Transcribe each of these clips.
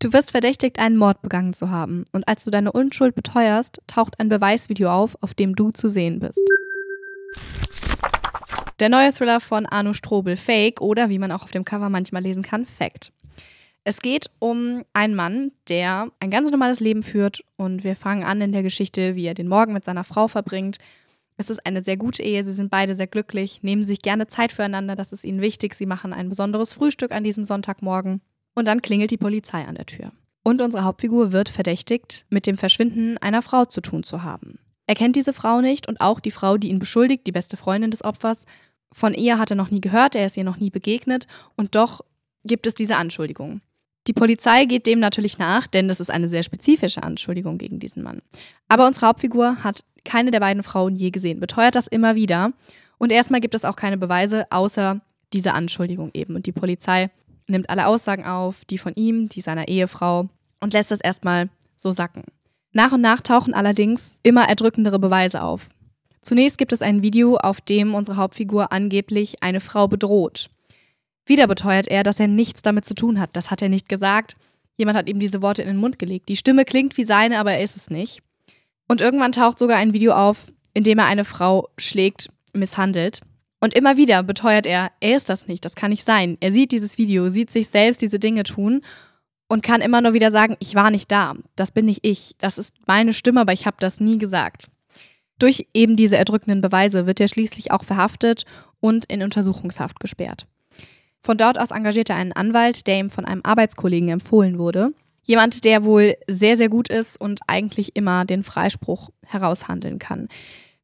Du wirst verdächtigt, einen Mord begangen zu haben. Und als du deine Unschuld beteuerst, taucht ein Beweisvideo auf, auf dem du zu sehen bist. Der neue Thriller von Arno Strobel, Fake oder wie man auch auf dem Cover manchmal lesen kann, Fact. Es geht um einen Mann, der ein ganz normales Leben führt und wir fangen an in der Geschichte, wie er den Morgen mit seiner Frau verbringt. Es ist eine sehr gute Ehe, sie sind beide sehr glücklich, nehmen sich gerne Zeit füreinander, das ist ihnen wichtig, sie machen ein besonderes Frühstück an diesem Sonntagmorgen und dann klingelt die Polizei an der Tür. Und unsere Hauptfigur wird verdächtigt, mit dem Verschwinden einer Frau zu tun zu haben. Er kennt diese Frau nicht und auch die Frau, die ihn beschuldigt, die beste Freundin des Opfers. Von ihr hat er noch nie gehört, er ist ihr noch nie begegnet und doch gibt es diese Anschuldigung. Die Polizei geht dem natürlich nach, denn das ist eine sehr spezifische Anschuldigung gegen diesen Mann. Aber unsere Hauptfigur hat keine der beiden Frauen je gesehen, beteuert das immer wieder. Und erstmal gibt es auch keine Beweise, außer diese Anschuldigung eben. Und die Polizei nimmt alle Aussagen auf, die von ihm, die seiner Ehefrau, und lässt es erstmal so sacken. Nach und nach tauchen allerdings immer erdrückendere Beweise auf. Zunächst gibt es ein Video, auf dem unsere Hauptfigur angeblich eine Frau bedroht. Wieder beteuert er, dass er nichts damit zu tun hat. Das hat er nicht gesagt. Jemand hat ihm diese Worte in den Mund gelegt. Die Stimme klingt wie seine, aber er ist es nicht. Und irgendwann taucht sogar ein Video auf, in dem er eine Frau schlägt, misshandelt. Und immer wieder beteuert er, er ist das nicht, das kann nicht sein. Er sieht dieses Video, sieht sich selbst diese Dinge tun und kann immer nur wieder sagen, ich war nicht da, das bin nicht ich, das ist meine Stimme, aber ich habe das nie gesagt. Durch eben diese erdrückenden Beweise wird er schließlich auch verhaftet und in Untersuchungshaft gesperrt. Von dort aus engagiert er einen Anwalt, der ihm von einem Arbeitskollegen empfohlen wurde. Jemand, der wohl sehr, sehr gut ist und eigentlich immer den Freispruch heraushandeln kann.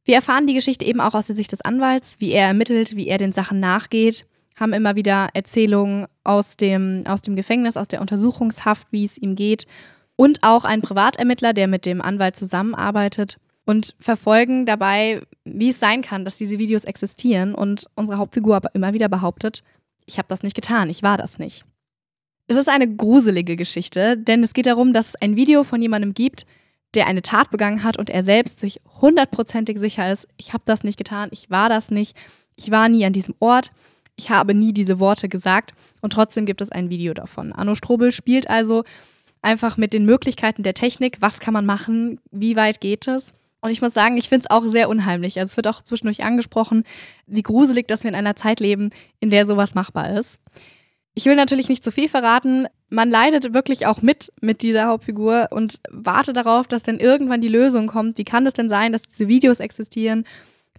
Wir erfahren die Geschichte eben auch aus der Sicht des Anwalts, wie er ermittelt, wie er den Sachen nachgeht, haben immer wieder Erzählungen aus dem, aus dem Gefängnis, aus der Untersuchungshaft, wie es ihm geht und auch einen Privatermittler, der mit dem Anwalt zusammenarbeitet und verfolgen dabei, wie es sein kann, dass diese Videos existieren und unsere Hauptfigur aber immer wieder behauptet, ich habe das nicht getan, ich war das nicht. Es ist eine gruselige Geschichte, denn es geht darum, dass es ein Video von jemandem gibt, der eine Tat begangen hat und er selbst sich hundertprozentig sicher ist, ich habe das nicht getan, ich war das nicht, ich war nie an diesem Ort, ich habe nie diese Worte gesagt und trotzdem gibt es ein Video davon. Arno Strobel spielt also einfach mit den Möglichkeiten der Technik, was kann man machen, wie weit geht es. Und ich muss sagen, ich finde es auch sehr unheimlich. Also es wird auch zwischendurch angesprochen, wie gruselig, dass wir in einer Zeit leben, in der sowas machbar ist. Ich will natürlich nicht zu viel verraten. Man leidet wirklich auch mit mit dieser Hauptfigur und wartet darauf, dass dann irgendwann die Lösung kommt. Wie kann es denn sein, dass diese Videos existieren,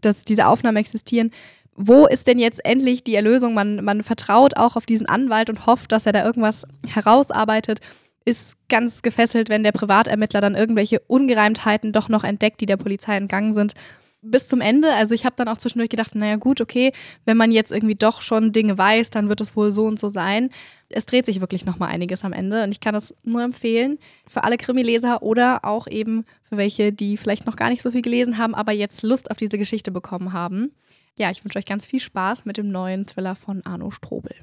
dass diese Aufnahmen existieren? Wo ist denn jetzt endlich die Erlösung? Man, man vertraut auch auf diesen Anwalt und hofft, dass er da irgendwas herausarbeitet. Ist ganz gefesselt, wenn der Privatermittler dann irgendwelche Ungereimtheiten doch noch entdeckt, die der Polizei entgangen sind bis zum Ende. Also ich habe dann auch zwischendurch gedacht, naja gut, okay, wenn man jetzt irgendwie doch schon Dinge weiß, dann wird es wohl so und so sein. Es dreht sich wirklich nochmal einiges am Ende und ich kann das nur empfehlen für alle Krimileser oder auch eben für welche, die vielleicht noch gar nicht so viel gelesen haben, aber jetzt Lust auf diese Geschichte bekommen haben. Ja, ich wünsche euch ganz viel Spaß mit dem neuen Thriller von Arno Strobel.